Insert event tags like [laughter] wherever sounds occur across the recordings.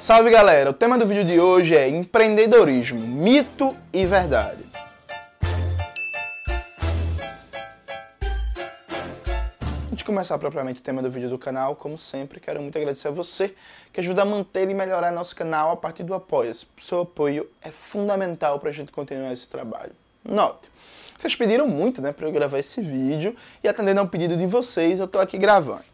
Salve galera, o tema do vídeo de hoje é empreendedorismo, mito e verdade. Antes de começar propriamente o tema do vídeo do canal, como sempre, quero muito agradecer a você que ajuda a manter e melhorar nosso canal a partir do apoio. O seu apoio é fundamental para a gente continuar esse trabalho. Note, vocês pediram muito né, para eu gravar esse vídeo e atendendo ao pedido de vocês, eu estou aqui gravando.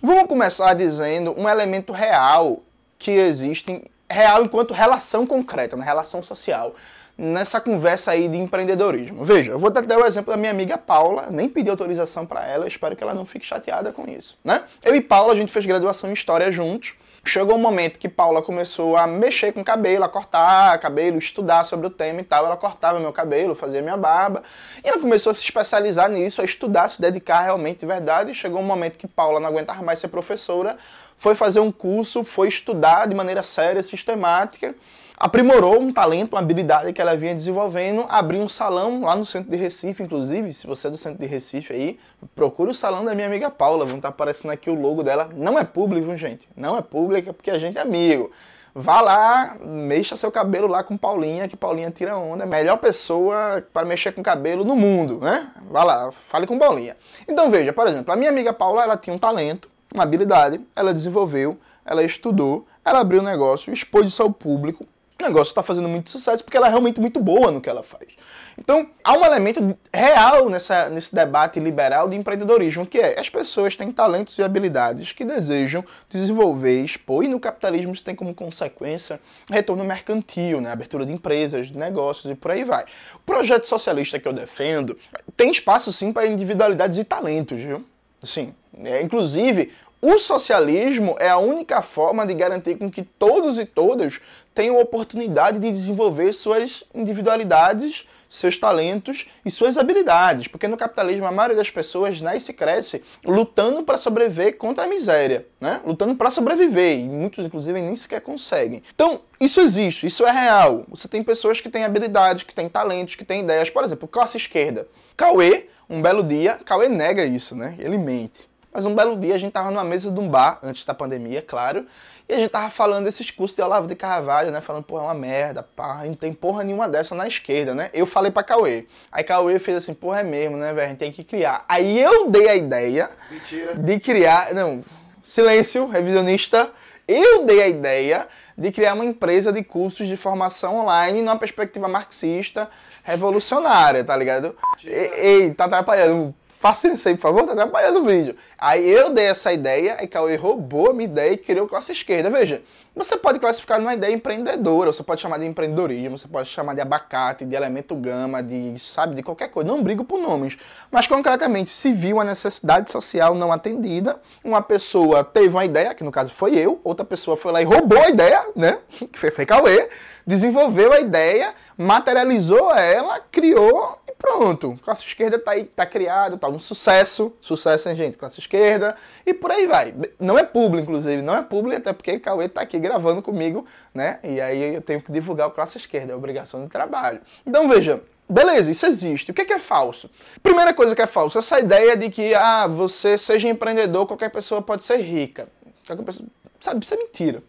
Vamos começar dizendo um elemento real que existem, real enquanto relação concreta, na relação social, nessa conversa aí de empreendedorismo. Veja, eu vou dar o exemplo da minha amiga Paula, nem pedi autorização para ela, espero que ela não fique chateada com isso, né? Eu e Paula, a gente fez graduação em História juntos, Chegou um momento que Paula começou a mexer com o cabelo, a cortar cabelo, estudar sobre o tema e tal. Ela cortava meu cabelo, fazia minha barba. E ela começou a se especializar nisso, a estudar, se dedicar realmente de verdade. Chegou um momento que Paula não aguentava mais ser professora, foi fazer um curso, foi estudar de maneira séria, sistemática aprimorou um talento, uma habilidade que ela vinha desenvolvendo, abriu um salão lá no centro de Recife, inclusive, se você é do centro de Recife aí, procure o salão da minha amiga Paula, vão estar tá aparecendo aqui o logo dela, não é público, gente, não é público, é porque a gente é amigo. Vá lá, mexa seu cabelo lá com Paulinha, que Paulinha tira onda. É melhor pessoa para mexer com cabelo no mundo, né? Vá lá, fale com Paulinha. Então veja, por exemplo, a minha amiga Paula, ela tinha um talento, uma habilidade, ela desenvolveu, ela estudou, ela abriu um negócio, expôs isso ao público, o negócio está fazendo muito sucesso porque ela é realmente muito boa no que ela faz. Então, há um elemento real nessa, nesse debate liberal de empreendedorismo, que é as pessoas têm talentos e habilidades que desejam desenvolver, expor, e no capitalismo isso tem como consequência retorno mercantil, né? abertura de empresas, de negócios e por aí vai. O projeto socialista que eu defendo tem espaço sim para individualidades e talentos, viu? Sim, é, inclusive o socialismo é a única forma de garantir com que todos e todas tenham oportunidade de desenvolver suas individualidades, seus talentos e suas habilidades. Porque no capitalismo a maioria das pessoas nasce e cresce lutando para sobreviver contra a miséria, né? lutando para sobreviver. E muitos, inclusive, nem sequer conseguem. Então, isso existe, isso é real. Você tem pessoas que têm habilidades, que têm talentos, que têm ideias. Por exemplo, classe esquerda. Cauê, um belo dia, Cauê nega isso, né? Ele mente. Mas um belo dia a gente tava numa mesa de um bar, antes da pandemia, claro, e a gente tava falando desses cursos de Olavo de Carvalho, né? Falando, porra, é uma merda, pá, não tem porra nenhuma dessa na esquerda, né? Eu falei pra Cauê. Aí Cauê fez assim, porra, é mesmo, né, velho? A gente tem que criar. Aí eu dei a ideia Mentira. de criar. Não, silêncio, revisionista. Eu dei a ideia de criar uma empresa de cursos de formação online numa perspectiva marxista revolucionária, tá ligado? Ei, ei, tá atrapalhando faça isso aí, por favor, tá atrapalhando o vídeo. Aí eu dei essa ideia, aí Cauê roubou a minha ideia e criou classe esquerda. Veja, você pode classificar numa ideia empreendedora, você pode chamar de empreendedorismo, você pode chamar de abacate, de elemento gama, de, sabe, de qualquer coisa. Não brigo por nomes. Mas concretamente, se viu uma necessidade social não atendida, uma pessoa teve uma ideia, que no caso foi eu, outra pessoa foi lá e roubou a ideia, né? [laughs] Que foi, foi Cauê, desenvolveu a ideia, materializou ela, criou pronto. Classe esquerda tá aí, tá criado, tá um sucesso. Sucesso, hein, gente? Classe esquerda. E por aí vai. Não é público, inclusive, não é público, até porque Cauê tá aqui gravando comigo, né? E aí eu tenho que divulgar o classe esquerda, é obrigação de trabalho. Então veja, Beleza, isso existe. O que é, que é falso? Primeira coisa que é falso, essa ideia de que ah, você seja empreendedor, qualquer pessoa pode ser rica. Qualquer pessoa, sabe, isso é mentira.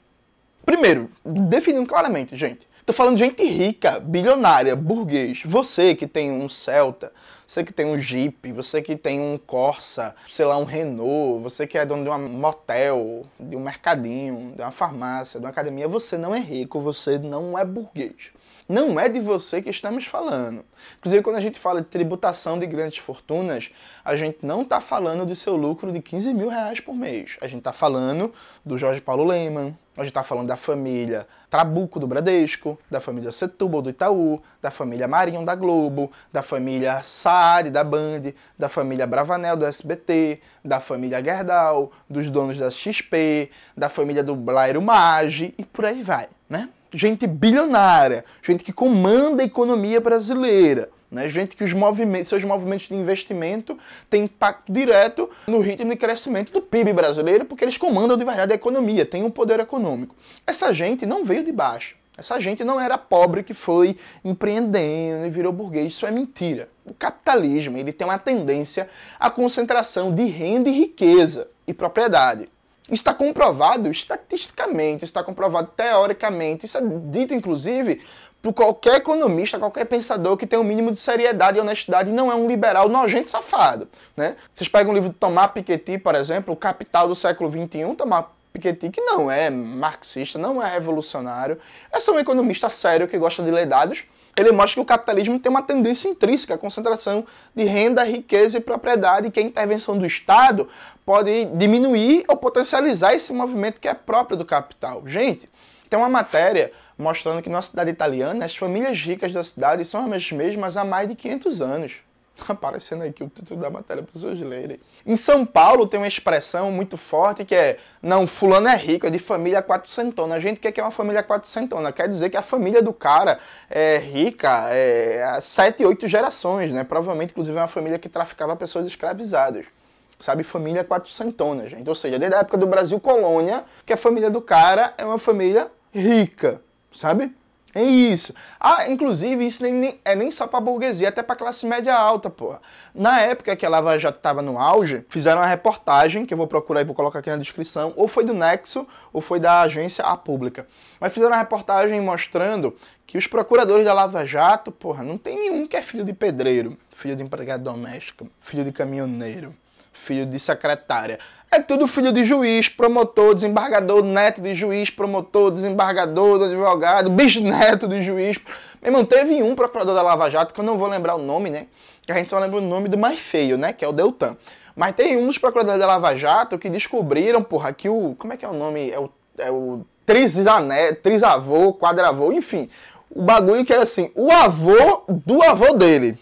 Primeiro, definindo claramente, gente. Tô falando de gente rica, bilionária, burguês. Você que tem um Celta, você que tem um Jeep, você que tem um Corsa, sei lá, um Renault, você que é dono de um motel, de um mercadinho, de uma farmácia, de uma academia, você não é rico, você não é burguês. Não é de você que estamos falando. Inclusive, quando a gente fala de tributação de grandes fortunas, a gente não está falando do seu lucro de 15 mil reais por mês. A gente está falando do Jorge Paulo Lehmann, a gente está falando da família Trabuco do Bradesco, da família Setúbal do Itaú, da família Marinho da Globo, da família Saad da Band, da família Bravanel do SBT, da família Gerdau, dos donos da XP, da família do Blairo Maggi e por aí vai, né? Gente bilionária, gente que comanda a economia brasileira. Né? Gente que os movimentos, seus movimentos de investimento têm impacto direto no ritmo de crescimento do PIB brasileiro, porque eles comandam de verdade a economia, têm um poder econômico. Essa gente não veio de baixo. Essa gente não era pobre que foi empreendendo e virou burguês. Isso é mentira. O capitalismo ele tem uma tendência à concentração de renda e riqueza e propriedade. Está comprovado estatisticamente, está comprovado teoricamente, isso é dito inclusive por qualquer economista, qualquer pensador que tem um mínimo de seriedade e honestidade e não é um liberal nojento safado. Né? Vocês pegam o livro de Thomas Piketty, por exemplo, O Capital do século XXI, Thomas Piketty, que não é marxista, não é revolucionário, é só um economista sério que gosta de ler dados, ele mostra que o capitalismo tem uma tendência intrínseca à concentração de renda, riqueza e propriedade, que a intervenção do Estado pode diminuir ou potencializar esse movimento que é próprio do capital. Gente, tem uma matéria mostrando que na cidade italiana as famílias ricas da cidade são as mesmas há mais de 500 anos. Aparecendo aqui o título da matéria para vocês lerem. Em São Paulo tem uma expressão muito forte que é: não, fulano é rico, é de família quatrocentona. A gente quer que é uma família quatrocentona. Quer dizer que a família do cara é rica é, sete, oito gerações, né? Provavelmente, inclusive, é uma família que traficava pessoas escravizadas sabe? Família quatrocentona, gente. Ou seja, desde a época do Brasil colônia, que a família do cara é uma família rica sabe? É isso. Ah, inclusive, isso nem, nem é nem só pra burguesia, até pra classe média alta, porra. Na época que a Lava Jato tava no auge, fizeram uma reportagem, que eu vou procurar e vou colocar aqui na descrição, ou foi do Nexo, ou foi da agência A Pública. Mas fizeram uma reportagem mostrando que os procuradores da Lava Jato, porra, não tem nenhum que é filho de pedreiro, filho de empregado doméstico, filho de caminhoneiro, filho de secretária. É tudo filho de juiz, promotor, desembargador, neto de juiz, promotor, desembargador, advogado, bisneto de juiz. Meu irmão, teve um procurador da Lava Jato, que eu não vou lembrar o nome, né? Que a gente só lembra o nome do mais feio, né? Que é o Deltan. Mas tem um dos procuradores da Lava Jato que descobriram, porra, que o. Como é que é o nome? É o, é o trisané, trisavô, quadravô, enfim. O bagulho que era assim, o avô do avô dele.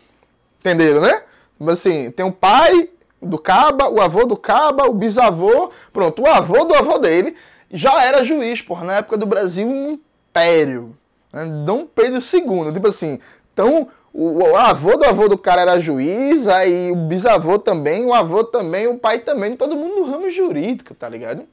Entenderam, né? Assim, tem um pai, do Caba, o avô do Caba, o bisavô, pronto, o avô do avô dele já era juiz, porra, na época do Brasil império. Né? Dom Pedro II, tipo assim, então o, o, avô do avô do cara era juiz, aí o bisavô também, o avô também, o pai também, todo mundo no ramo jurídico, tá ligado?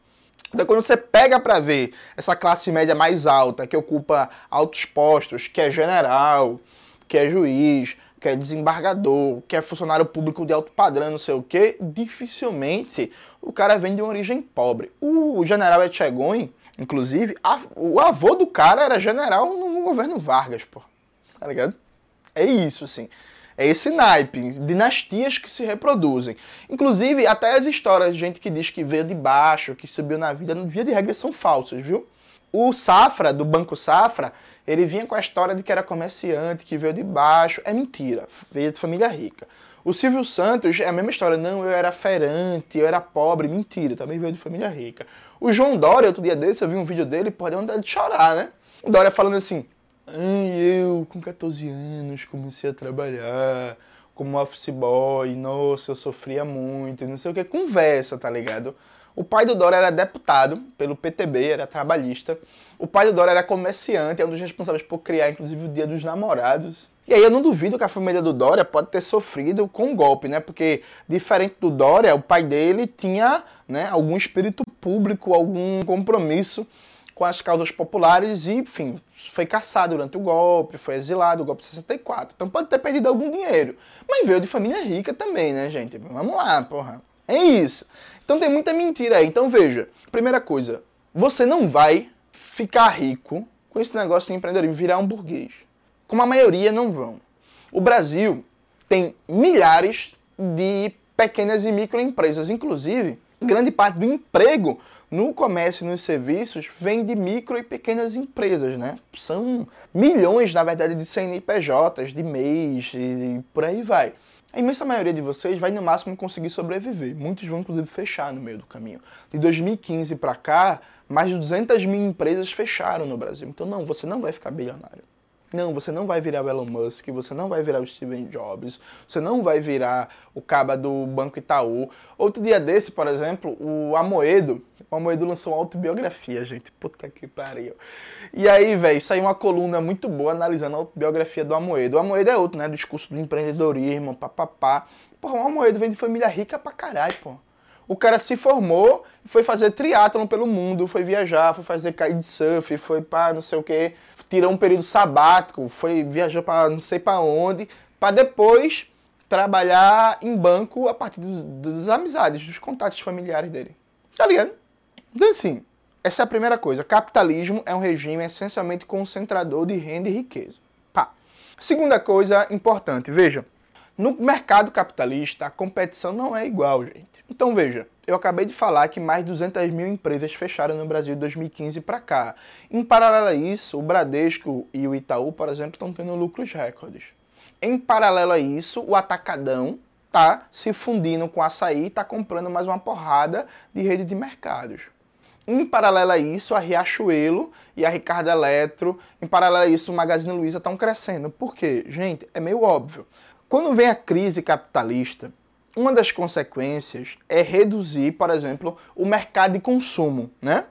Então, quando você pega para ver essa classe média mais alta, que ocupa altos postos, que é general, que é juiz, que é desembargador, que é funcionário público de alto padrão, não sei o que, dificilmente o cara vem de uma origem pobre. O general Etchegoin, inclusive, a, o avô do cara era general no governo Vargas, pô. Tá ligado? É isso, assim. É esse naipe, dinastias que se reproduzem. Inclusive, até as histórias de gente que diz que veio de baixo, que subiu na vida, via de regra são falsas, viu? O Safra, do Banco Safra, ele vinha com a história de que era comerciante, que veio de baixo. É mentira, veio de família rica. O Silvio Santos é a mesma história. Não, eu era ferante, eu era pobre. Mentira, também veio de família rica. O João Dória, outro dia desse, eu vi um vídeo dele, pode andar de chorar, né? O Dória falando assim: eu, com 14 anos, comecei a trabalhar como office boy, nossa, eu sofria muito, não sei o que. Conversa, tá ligado? O pai do Dória era deputado pelo PTB, era trabalhista. O pai do Dória era comerciante, é um dos responsáveis por criar, inclusive, o Dia dos Namorados. E aí eu não duvido que a família do Dória pode ter sofrido com um golpe, né? Porque, diferente do Dória, o pai dele tinha né, algum espírito público, algum compromisso com as causas populares e, enfim, foi caçado durante o golpe, foi exilado, o golpe de 64. Então pode ter perdido algum dinheiro. Mas veio de família rica também, né, gente? Vamos lá, porra. É isso. Então tem muita mentira aí. Então veja, primeira coisa, você não vai ficar rico com esse negócio de empreendedorismo, virar um burguês. Como a maioria não vão. O Brasil tem milhares de pequenas e microempresas, inclusive grande parte do emprego no comércio e nos serviços vem de micro e pequenas empresas, né? São milhões, na verdade, de CNPJs, de MEIs e por aí vai. A imensa maioria de vocês vai no máximo conseguir sobreviver. Muitos vão inclusive fechar no meio do caminho. De 2015 para cá, mais de 200 mil empresas fecharam no Brasil. Então não, você não vai ficar bilionário. Não, você não vai virar o Elon Musk, você não vai virar o Steven Jobs, você não vai virar o caba do Banco Itaú. Outro dia desse, por exemplo, o Amoedo, o Amoedo lançou uma autobiografia, gente. Puta que pariu. E aí, velho, saiu uma coluna muito boa analisando a autobiografia do Amoedo. O Amoedo é outro, né? Discurso do empreendedorismo, papapá. Porra, o Amoedo vem de família rica pra caralho, pô. O cara se formou, foi fazer triatlon pelo mundo, foi viajar, foi fazer kitesurf, foi pra não sei o que tirou um período sabático, foi viajou para não sei para onde, para depois trabalhar em banco a partir dos, das amizades, dos contatos familiares dele. Tá ligado? Então, assim, essa é a primeira coisa. Capitalismo é um regime essencialmente concentrador de renda e riqueza. Pá. Segunda coisa importante, veja. No mercado capitalista, a competição não é igual, gente. Então, veja, eu acabei de falar que mais de 200 mil empresas fecharam no Brasil de 2015 para cá. Em paralelo a isso, o Bradesco e o Itaú, por exemplo, estão tendo lucros recordes. Em paralelo a isso, o Atacadão está se fundindo com a açaí e está comprando mais uma porrada de rede de mercados. Em paralelo a isso, a Riachuelo e a Ricardo Eletro, em paralelo a isso, o Magazine Luiza estão crescendo. Por quê? Gente, é meio óbvio. Quando vem a crise capitalista, uma das consequências é reduzir, por exemplo, o mercado de consumo, né?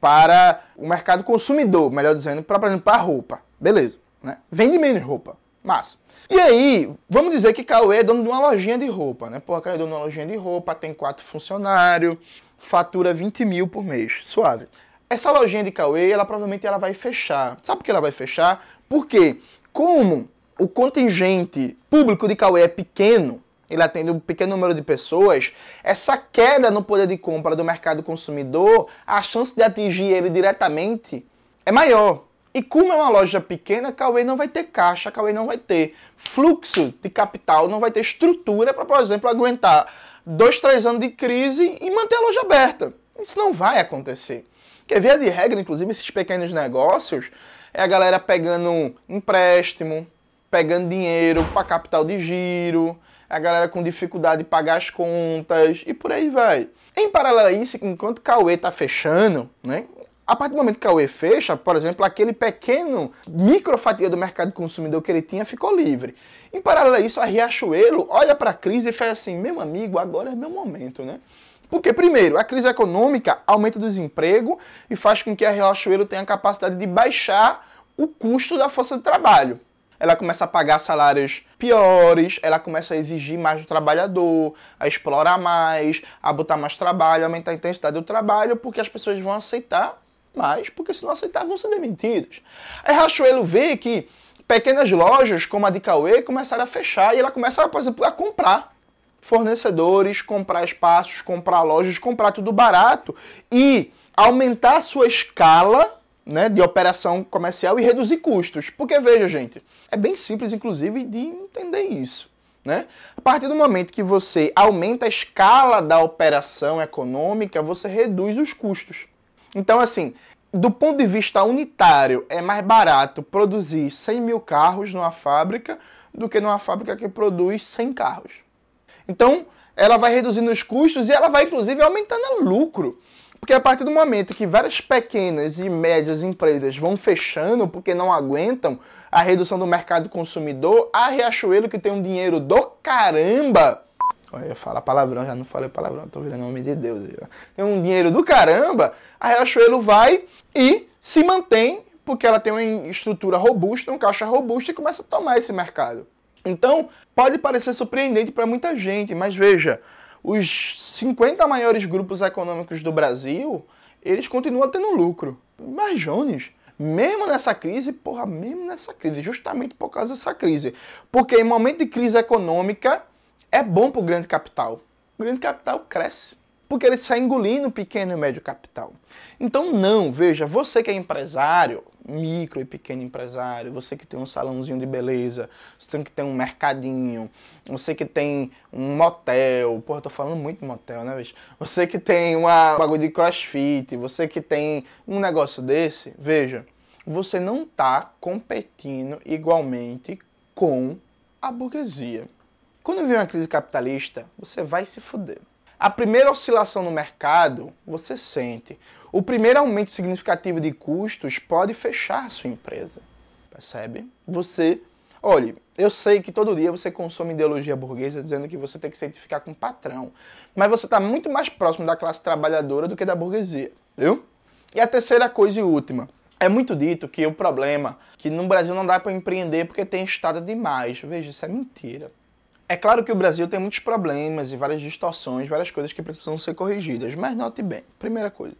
Para o mercado consumidor, melhor dizendo, para, por exemplo, para roupa. Beleza, né? Vende menos roupa. Massa. E aí, vamos dizer que Cauê é dono de uma lojinha de roupa, né? Porra, Cauê é dono de uma lojinha de roupa, tem quatro funcionários, fatura 20 mil por mês. Suave. Essa lojinha de Cauê, ela provavelmente ela vai fechar. Sabe por que ela vai fechar? Porque, como o contingente público de Cauê é pequeno, ele atende um pequeno número de pessoas, essa queda no poder de compra do mercado consumidor, a chance de atingir ele diretamente é maior. E como é uma loja pequena, Cauê não vai ter caixa, Cauê não vai ter fluxo de capital, não vai ter estrutura para, por exemplo, aguentar dois, três anos de crise e manter a loja aberta. Isso não vai acontecer. Porque via de regra, inclusive, esses pequenos negócios, é a galera pegando empréstimo, pegando dinheiro para capital de giro, a galera com dificuldade de pagar as contas e por aí vai. Em paralelo a isso, enquanto Cauê está fechando, né, a partir do momento que a UE fecha, por exemplo, aquele pequeno microfatia do mercado consumidor que ele tinha ficou livre. Em paralelo a isso, a Riachuelo olha para a crise e faz assim: meu amigo, agora é meu momento, né? Porque, primeiro, a crise econômica aumenta o desemprego e faz com que a Riachuelo tenha a capacidade de baixar o custo da força de trabalho. Ela começa a pagar salários piores, ela começa a exigir mais do trabalhador, a explorar mais, a botar mais trabalho, aumentar a intensidade do trabalho, porque as pessoas vão aceitar mais, porque se não aceitar vão ser demitidos. Aí Rachuelo vê que pequenas lojas como a de Cauê começaram a fechar e ela começa, por exemplo, a comprar fornecedores, comprar espaços, comprar lojas, comprar tudo barato e aumentar a sua escala né, de operação comercial e reduzir custos. Porque veja, gente, é bem simples, inclusive, de entender isso. Né? A partir do momento que você aumenta a escala da operação econômica, você reduz os custos. Então, assim, do ponto de vista unitário, é mais barato produzir 100 mil carros numa fábrica do que numa fábrica que produz 100 carros. Então, ela vai reduzindo os custos e ela vai, inclusive, aumentando o lucro. Porque a partir do momento que várias pequenas e médias empresas vão fechando porque não aguentam a redução do mercado consumidor, a Riachuelo, que tem um dinheiro do caramba, eu ia falar palavrão, já não falei palavrão, tô virando nome de Deus. Tem um dinheiro do caramba, a Riachuelo vai e se mantém porque ela tem uma estrutura robusta, um caixa robusto e começa a tomar esse mercado. Então, pode parecer surpreendente para muita gente, mas veja, os 50 maiores grupos econômicos do Brasil, eles continuam tendo lucro. Mas Jones, mesmo nessa crise, porra, mesmo nessa crise, justamente por causa dessa crise. Porque em momento de crise econômica, é bom para o grande capital. O grande capital cresce, porque ele está engolindo o pequeno e médio capital. Então, não, veja, você que é empresário, micro e pequeno empresário, você que tem um salãozinho de beleza, você que tem um mercadinho, você que tem um motel, porra, eu tô falando muito de motel, né, bicho? Você que tem uma bagulho de crossfit, você que tem um negócio desse, veja, você não tá competindo igualmente com a burguesia. Quando vem uma crise capitalista, você vai se fuder. A primeira oscilação no mercado, você sente. O primeiro aumento significativo de custos pode fechar a sua empresa. Percebe? Você. Olhe, eu sei que todo dia você consome ideologia burguesa dizendo que você tem que se identificar com o patrão. Mas você está muito mais próximo da classe trabalhadora do que da burguesia. Viu? E a terceira coisa e última. É muito dito que o problema que no Brasil não dá para empreender porque tem estado demais. Veja, isso é mentira. É claro que o Brasil tem muitos problemas e várias distorções, várias coisas que precisam ser corrigidas, mas note bem, primeira coisa,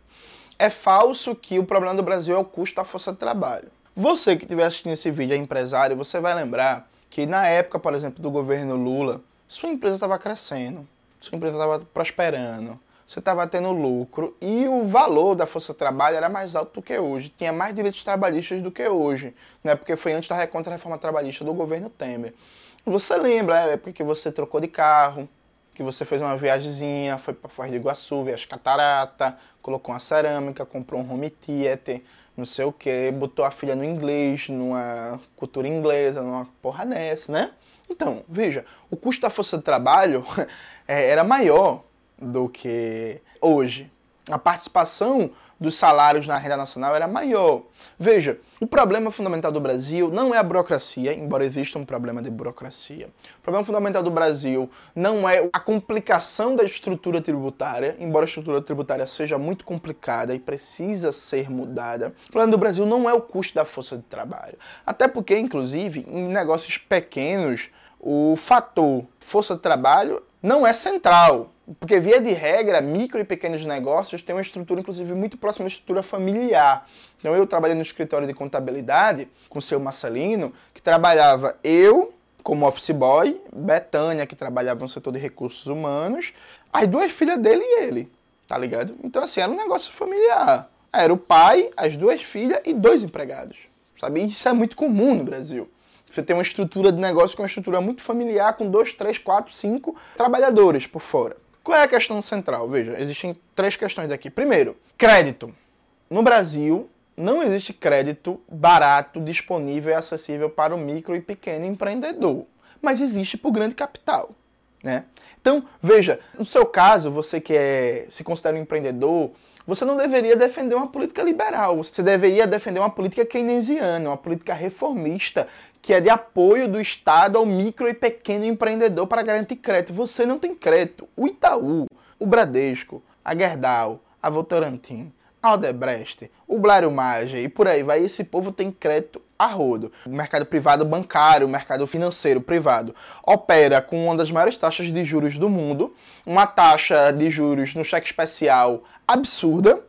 é falso que o problema do Brasil é o custo da força de trabalho. Você que estiver assistindo esse vídeo é empresário, você vai lembrar que na época, por exemplo, do governo Lula, sua empresa estava crescendo, sua empresa estava prosperando, você estava tendo lucro e o valor da força de trabalho era mais alto do que hoje. Tinha mais direitos trabalhistas do que hoje, né? porque foi antes da contra-reforma trabalhista do governo Temer. Você lembra a época que você trocou de carro, que você fez uma viagemzinha, foi para Foz do Iguaçu, ver as cataratas, colocou uma cerâmica, comprou um home theater, não sei o que, botou a filha no inglês, numa cultura inglesa, numa porra dessa, né? Então, veja, o custo da força de trabalho [laughs] é, era maior do que hoje. A participação dos salários na renda nacional era maior. Veja, o problema fundamental do Brasil não é a burocracia, embora exista um problema de burocracia. O problema fundamental do Brasil não é a complicação da estrutura tributária, embora a estrutura tributária seja muito complicada e precisa ser mudada. O problema do Brasil não é o custo da força de trabalho. Até porque, inclusive, em negócios pequenos, o fator força de trabalho não é central. Porque, via de regra, micro e pequenos negócios têm uma estrutura, inclusive, muito próxima à estrutura familiar. Então, eu trabalhei no escritório de contabilidade com o seu Marcelino, que trabalhava eu como office boy, Betânia, que trabalhava no setor de recursos humanos, as duas filhas dele e ele, tá ligado? Então, assim, era um negócio familiar. Era o pai, as duas filhas e dois empregados, sabe? Isso é muito comum no Brasil. Você tem uma estrutura de negócio com uma estrutura muito familiar, com dois, três, quatro, cinco trabalhadores por fora. Qual é a questão central? Veja, existem três questões aqui. Primeiro, crédito. No Brasil, não existe crédito barato, disponível e acessível para o micro e pequeno empreendedor, mas existe para o grande capital. Né? Então, veja, no seu caso, você que é, se considera um empreendedor, você não deveria defender uma política liberal, você deveria defender uma política keynesiana, uma política reformista, que é de apoio do Estado ao micro e pequeno empreendedor para garantir crédito. Você não tem crédito. O Itaú, o Bradesco, a Gerdau, a Votorantim, a Odebrecht, o Blário Maggi e por aí vai, esse povo tem crédito a rodo. O mercado privado bancário, o mercado financeiro privado, opera com uma das maiores taxas de juros do mundo, uma taxa de juros no cheque especial absurda,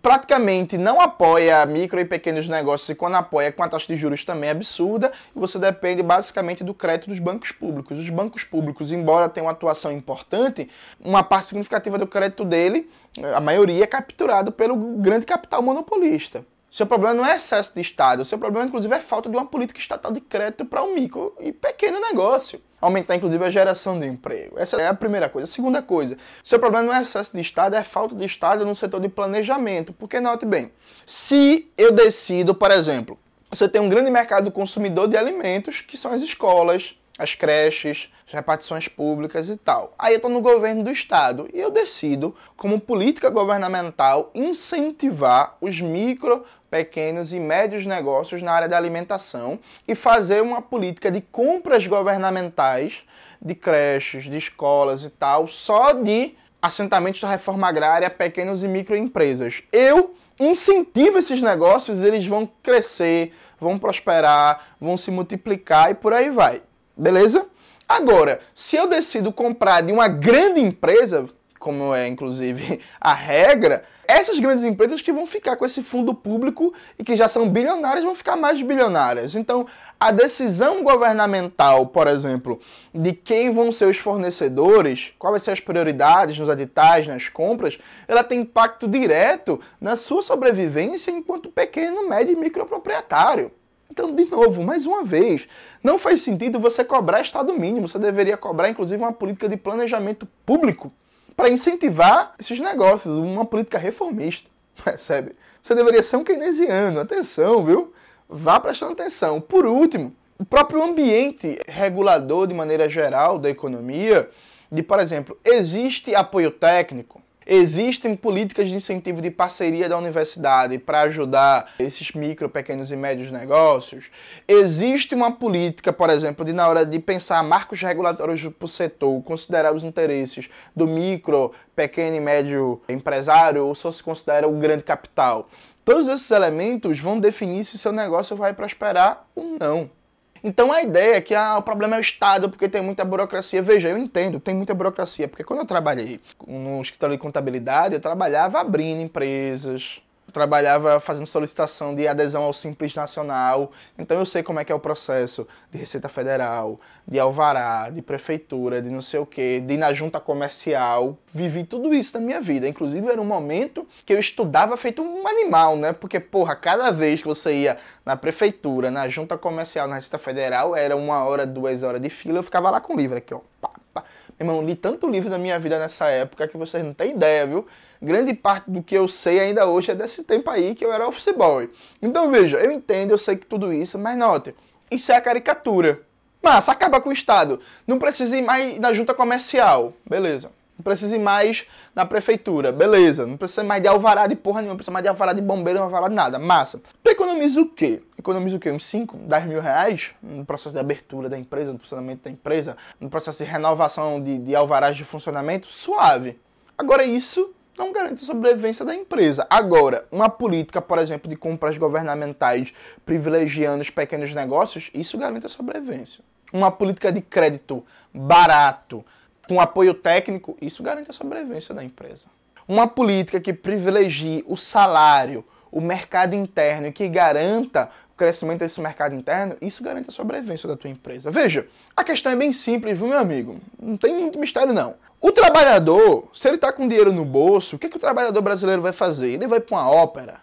praticamente não apoia micro e pequenos negócios e quando apoia com a taxa de juros também absurda, e você depende basicamente do crédito dos bancos públicos. Os bancos públicos, embora tenham uma atuação importante, uma parte significativa do crédito dele, a maioria é capturado pelo grande capital monopolista. Seu problema não é excesso de Estado, seu problema, inclusive, é falta de uma política estatal de crédito para o um micro e pequeno negócio. Aumentar, inclusive, a geração de emprego. Essa é a primeira coisa. A segunda coisa, seu problema não é excesso de Estado, é falta de Estado no setor de planejamento. Porque, note bem, se eu decido, por exemplo, você tem um grande mercado consumidor de alimentos, que são as escolas, as creches, as repartições públicas e tal. Aí eu estou no governo do estado e eu decido, como política governamental, incentivar os micro, pequenos e médios negócios na área da alimentação e fazer uma política de compras governamentais de creches, de escolas e tal, só de assentamentos da reforma agrária, pequenas e microempresas. Eu incentivo esses negócios, eles vão crescer, vão prosperar, vão se multiplicar e por aí vai. Beleza? Agora, se eu decido comprar de uma grande empresa, como é inclusive [laughs] a regra, essas grandes empresas que vão ficar com esse fundo público e que já são bilionárias vão ficar mais bilionárias. Então, a decisão governamental, por exemplo, de quem vão ser os fornecedores, quais vão ser as prioridades nos editais, nas compras, ela tem impacto direto na sua sobrevivência enquanto pequeno, médio e microproprietário. Então, de novo, mais uma vez, não faz sentido você cobrar Estado mínimo. Você deveria cobrar, inclusive, uma política de planejamento público para incentivar esses negócios, uma política reformista. [laughs] Percebe? Você deveria ser um keynesiano. Atenção, viu? Vá prestando atenção. Por último, o próprio ambiente regulador, de maneira geral, da economia, de, por exemplo, existe apoio técnico Existem políticas de incentivo de parceria da universidade para ajudar esses micro, pequenos e médios negócios. Existe uma política, por exemplo, de na hora de pensar marcos regulatórios para o setor, considerar os interesses do micro, pequeno e médio empresário ou só se considera o grande capital. Todos esses elementos vão definir se seu negócio vai prosperar ou não. Então a ideia é que ah, o problema é o Estado, porque tem muita burocracia. Veja, eu entendo, tem muita burocracia, porque quando eu trabalhei no escritório de contabilidade, eu trabalhava abrindo empresas, trabalhava fazendo solicitação de adesão ao Simples Nacional, então eu sei como é que é o processo de Receita Federal, de alvará, de prefeitura, de não sei o que, de ir na junta comercial, vivi tudo isso na minha vida. Inclusive era um momento que eu estudava feito um animal, né? Porque, porra, cada vez que você ia na prefeitura, na junta comercial, na Receita Federal, era uma hora, duas horas de fila, eu ficava lá com o livro aqui, ó. Pá, pá. Irmão, li tanto livro da minha vida nessa época que vocês não têm ideia, viu? Grande parte do que eu sei ainda hoje é desse tempo aí que eu era office boy. Então veja, eu entendo, eu sei que tudo isso, mas note, isso é a caricatura. Massa, acaba com o Estado. Não precisa ir mais na junta comercial. Beleza. Não precisa ir mais na prefeitura. Beleza. Não precisa mais de alvará de porra nenhuma. Não precisa mais de alvará de bombeiro, não alvará de nada. Massa. Tu economiza o quê? Economiza o quê? Uns 5, 10 mil reais no processo de abertura da empresa, no funcionamento da empresa, no processo de renovação de, de alvarás de funcionamento? Suave. Agora isso não garante a sobrevivência da empresa. Agora, uma política, por exemplo, de compras governamentais privilegiando os pequenos negócios, isso garante a sobrevivência. Uma política de crédito barato, com apoio técnico, isso garante a sobrevivência da empresa. Uma política que privilegie o salário, o mercado interno e que garanta o crescimento desse mercado interno, isso garante a sobrevivência da tua empresa. Veja, a questão é bem simples, viu, meu amigo? Não tem muito mistério, não. O trabalhador, se ele está com dinheiro no bolso, o que, que o trabalhador brasileiro vai fazer? Ele vai para uma ópera?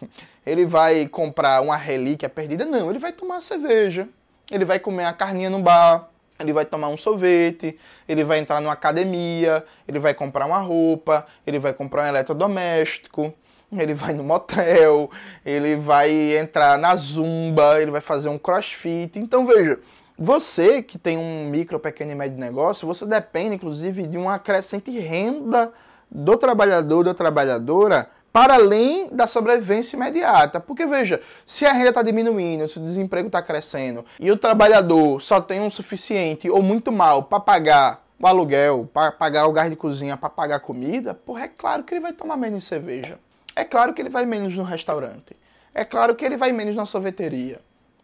[laughs] Ele vai comprar uma relíquia perdida? Não, ele vai tomar cerveja. Ele vai comer a carninha no bar. Ele vai tomar um sorvete, ele vai entrar numa academia, ele vai comprar uma roupa, ele vai comprar um eletrodoméstico, ele vai no motel, ele vai entrar na zumba, ele vai fazer um crossfit. Então veja, você que tem um micro, pequeno e médio negócio, você depende, inclusive, de uma crescente renda do trabalhador, da trabalhadora, para além da sobrevivência imediata. Porque, veja, se a renda está diminuindo, se o desemprego está crescendo e o trabalhador só tem um suficiente ou muito mal para pagar o aluguel, para pagar o gás de cozinha, para pagar a comida, porra, é claro que ele vai tomar menos cerveja. É claro que ele vai menos no restaurante. É claro que ele vai menos na sorveteria.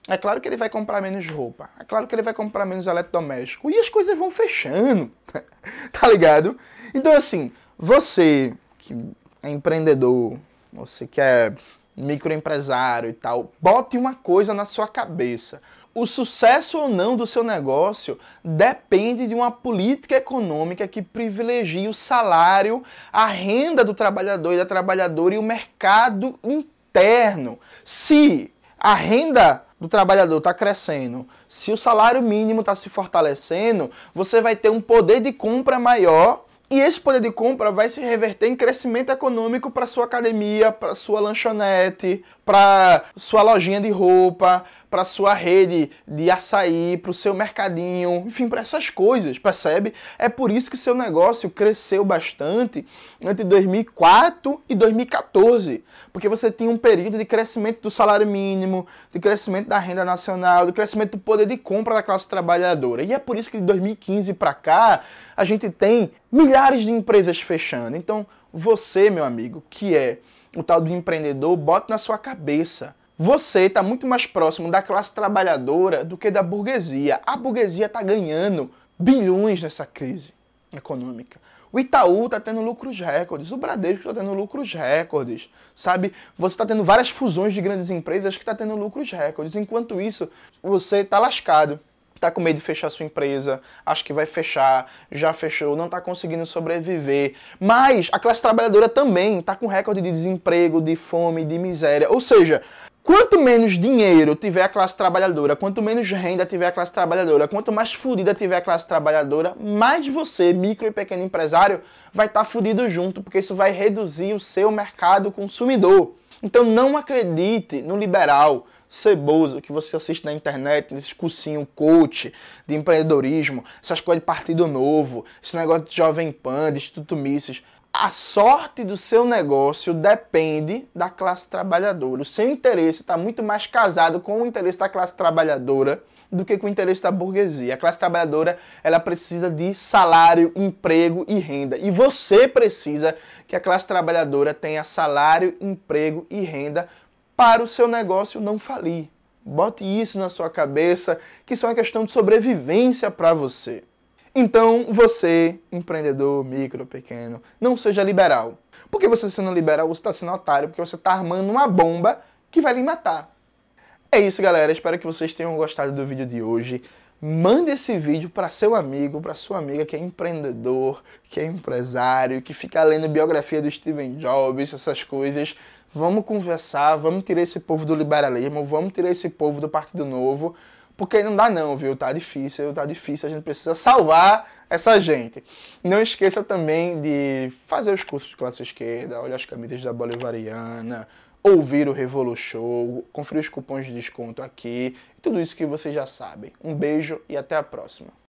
É claro que ele vai comprar menos roupa. É claro que ele vai comprar menos eletrodoméstico. E as coisas vão fechando. [laughs] tá ligado? Então, assim, você que é empreendedor, você que é microempresário e tal, bote uma coisa na sua cabeça. O sucesso ou não do seu negócio depende de uma política econômica que privilegie o salário, a renda do trabalhador e da trabalhadora e o mercado interno. Se a renda do trabalhador está crescendo, se o salário mínimo está se fortalecendo, você vai ter um poder de compra maior e esse poder de compra vai se reverter em crescimento econômico para sua academia, para sua lanchonete, para sua lojinha de roupa, para sua rede de açaí, para o seu mercadinho, enfim, para essas coisas, percebe? É por isso que seu negócio cresceu bastante entre 2004 e 2014, porque você tinha um período de crescimento do salário mínimo, de crescimento da renda nacional, de crescimento do poder de compra da classe trabalhadora. E é por isso que de 2015 para cá a gente tem milhares de empresas fechando. Então, você, meu amigo, que é o tal do empreendedor, bota na sua cabeça você está muito mais próximo da classe trabalhadora do que da burguesia. A burguesia está ganhando bilhões nessa crise econômica. O Itaú está tendo lucros recordes, o Bradesco está tendo lucros recordes, sabe? Você está tendo várias fusões de grandes empresas que está tendo lucros recordes. Enquanto isso, você está lascado. Está com medo de fechar sua empresa, acha que vai fechar, já fechou, não está conseguindo sobreviver. Mas a classe trabalhadora também está com recorde de desemprego, de fome, de miséria. Ou seja, Quanto menos dinheiro tiver a classe trabalhadora, quanto menos renda tiver a classe trabalhadora, quanto mais fodida tiver a classe trabalhadora, mais você, micro e pequeno empresário, vai estar tá fudido junto, porque isso vai reduzir o seu mercado consumidor. Então não acredite no liberal ceboso que você assiste na internet, nesses cursinhos coach de empreendedorismo, essas coisas de partido novo, esse negócio de Jovem Pan, de Instituto Mises a sorte do seu negócio depende da classe trabalhadora. O seu interesse está muito mais casado com o interesse da classe trabalhadora do que com o interesse da burguesia. A classe trabalhadora ela precisa de salário, emprego e renda. E você precisa que a classe trabalhadora tenha salário, emprego e renda para o seu negócio não falir. Bote isso na sua cabeça, que isso é uma questão de sobrevivência para você. Então, você, empreendedor micro, pequeno, não seja liberal. Porque você sendo liberal, você está sendo otário, porque você está armando uma bomba que vai lhe matar. É isso, galera. Espero que vocês tenham gostado do vídeo de hoje. Mande esse vídeo para seu amigo, para sua amiga que é empreendedor, que é empresário, que fica lendo biografia do Steven Jobs, essas coisas. Vamos conversar, vamos tirar esse povo do liberalismo, vamos tirar esse povo do Partido Novo, porque não dá não, viu? Tá difícil, tá difícil, a gente precisa salvar essa gente. Não esqueça também de fazer os cursos de classe esquerda, olhar as camisas da Bolivariana, ouvir o Revolu Show, conferir os cupons de desconto aqui, tudo isso que vocês já sabem. Um beijo e até a próxima.